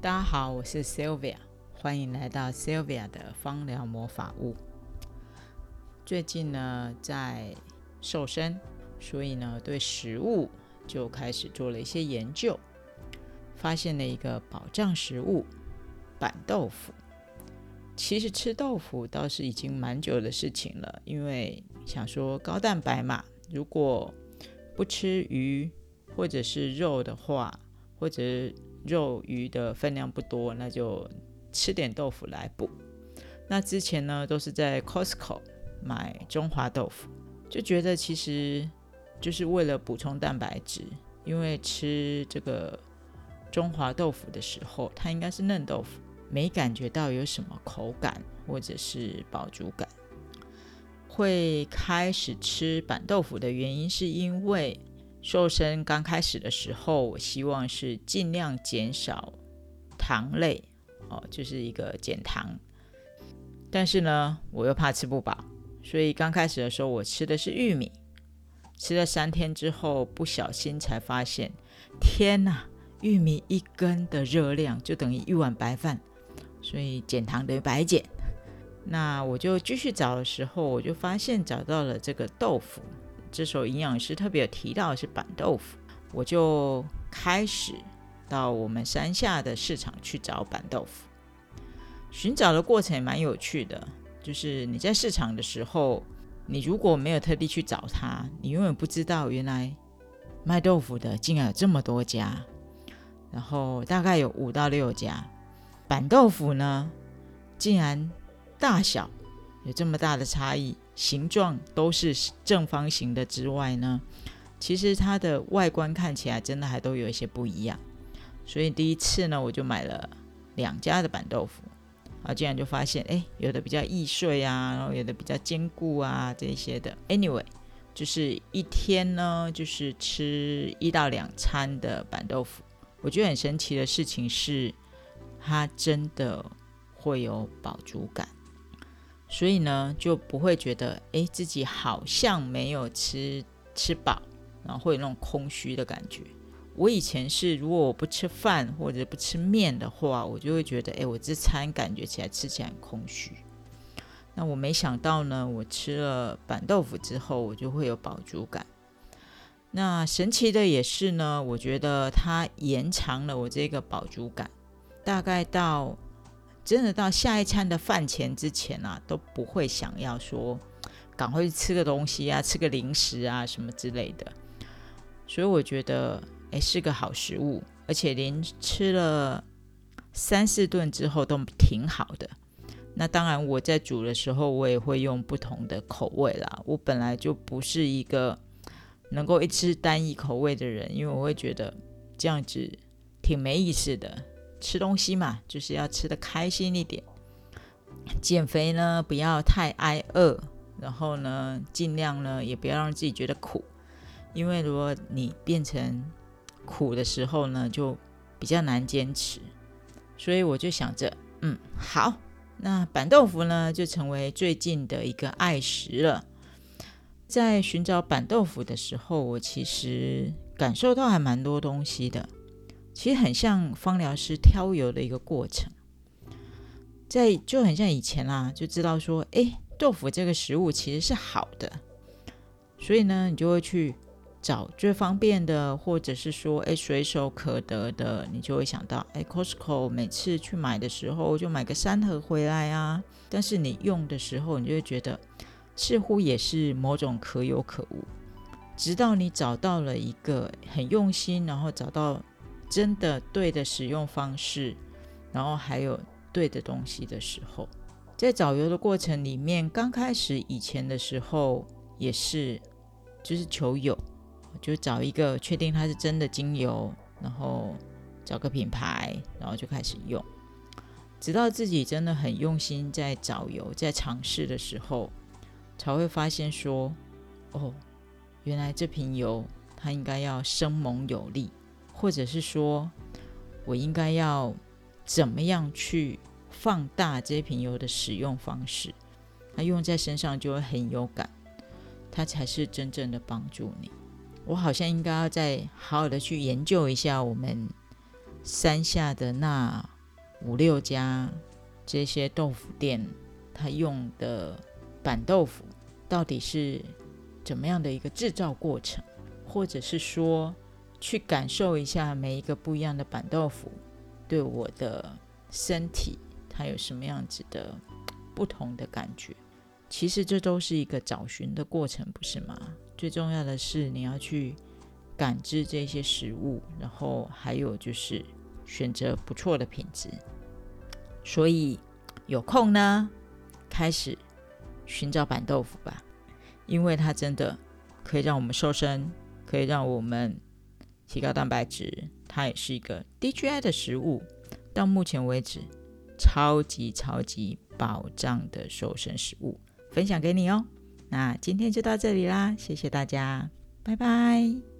大家好，我是 Sylvia，欢迎来到 Sylvia 的芳疗魔法屋。最近呢，在瘦身，所以呢，对食物就开始做了一些研究，发现了一个宝藏食物——板豆腐。其实吃豆腐倒是已经蛮久的事情了，因为想说高蛋白嘛，如果不吃鱼或者是肉的话，或者肉鱼的分量不多，那就吃点豆腐来补。那之前呢，都是在 Costco 买中华豆腐，就觉得其实就是为了补充蛋白质，因为吃这个中华豆腐的时候，它应该是嫩豆腐，没感觉到有什么口感或者是饱足感。会开始吃板豆腐的原因，是因为。瘦身刚开始的时候，我希望是尽量减少糖类，哦，就是一个减糖。但是呢，我又怕吃不饱，所以刚开始的时候我吃的是玉米。吃了三天之后，不小心才发现，天哪！玉米一根的热量就等于一碗白饭，所以减糖等于白减。那我就继续找的时候，我就发现找到了这个豆腐。这时候营养师特别有提到的是板豆腐，我就开始到我们山下的市场去找板豆腐。寻找的过程也蛮有趣的，就是你在市场的时候，你如果没有特地去找它，你永远不知道原来卖豆腐的竟然有这么多家，然后大概有五到六家。板豆腐呢，竟然大小有这么大的差异。形状都是正方形的之外呢，其实它的外观看起来真的还都有一些不一样。所以第一次呢，我就买了两家的板豆腐，啊，竟然就发现，哎，有的比较易碎啊，然后有的比较坚固啊，这些的。Anyway，就是一天呢，就是吃一到两餐的板豆腐。我觉得很神奇的事情是，它真的会有饱足感。所以呢，就不会觉得哎，自己好像没有吃吃饱，然后会有那种空虚的感觉。我以前是，如果我不吃饭或者不吃面的话，我就会觉得哎，我这餐感觉起来吃起来很空虚。那我没想到呢，我吃了板豆腐之后，我就会有饱足感。那神奇的也是呢，我觉得它延长了我这个饱足感，大概到。真的到下一餐的饭前之前啊，都不会想要说赶快去吃个东西啊，吃个零食啊什么之类的。所以我觉得，哎，是个好食物，而且连吃了三四顿之后都挺好的。那当然，我在煮的时候，我也会用不同的口味啦。我本来就不是一个能够一吃单一口味的人，因为我会觉得这样子挺没意思的。吃东西嘛，就是要吃的开心一点。减肥呢，不要太挨饿，然后呢，尽量呢也不要让自己觉得苦，因为如果你变成苦的时候呢，就比较难坚持。所以我就想着，嗯，好，那板豆腐呢就成为最近的一个爱食了。在寻找板豆腐的时候，我其实感受到还蛮多东西的。其实很像芳疗师挑油的一个过程，在就很像以前啦，就知道说，哎，豆腐这个食物其实是好的，所以呢，你就会去找最方便的，或者是说，哎，随手可得的，你就会想到，哎，Costco 每次去买的时候就买个三盒回来啊。但是你用的时候，你就会觉得似乎也是某种可有可无，直到你找到了一个很用心，然后找到。真的对的使用方式，然后还有对的东西的时候，在找油的过程里面，刚开始以前的时候也是，就是求有，就找一个确定它是真的精油，然后找个品牌，然后就开始用，直到自己真的很用心在找油，在尝试的时候，才会发现说，哦，原来这瓶油它应该要生猛有力。或者是说，我应该要怎么样去放大这瓶油的使用方式？它用在身上就会很有感，它才是真正的帮助你。我好像应该要再好好的去研究一下我们山下的那五六家这些豆腐店，他用的板豆腐到底是怎么样的一个制造过程，或者是说去感受一下每一个不一样的板豆腐对我的身体，它有什么样子的不同的感觉。其实这都是一个找寻的过程，不是吗？最重要的是你要去感知这些食物，然后还有就是选择不错的品质。所以有空呢，开始寻找板豆腐吧，因为它真的可以让我们瘦身，可以让我们提高蛋白质，它也是一个 DGI 的食物。到目前为止，超级超级保障的瘦身食物。分享给你哦，那今天就到这里啦，谢谢大家，拜拜。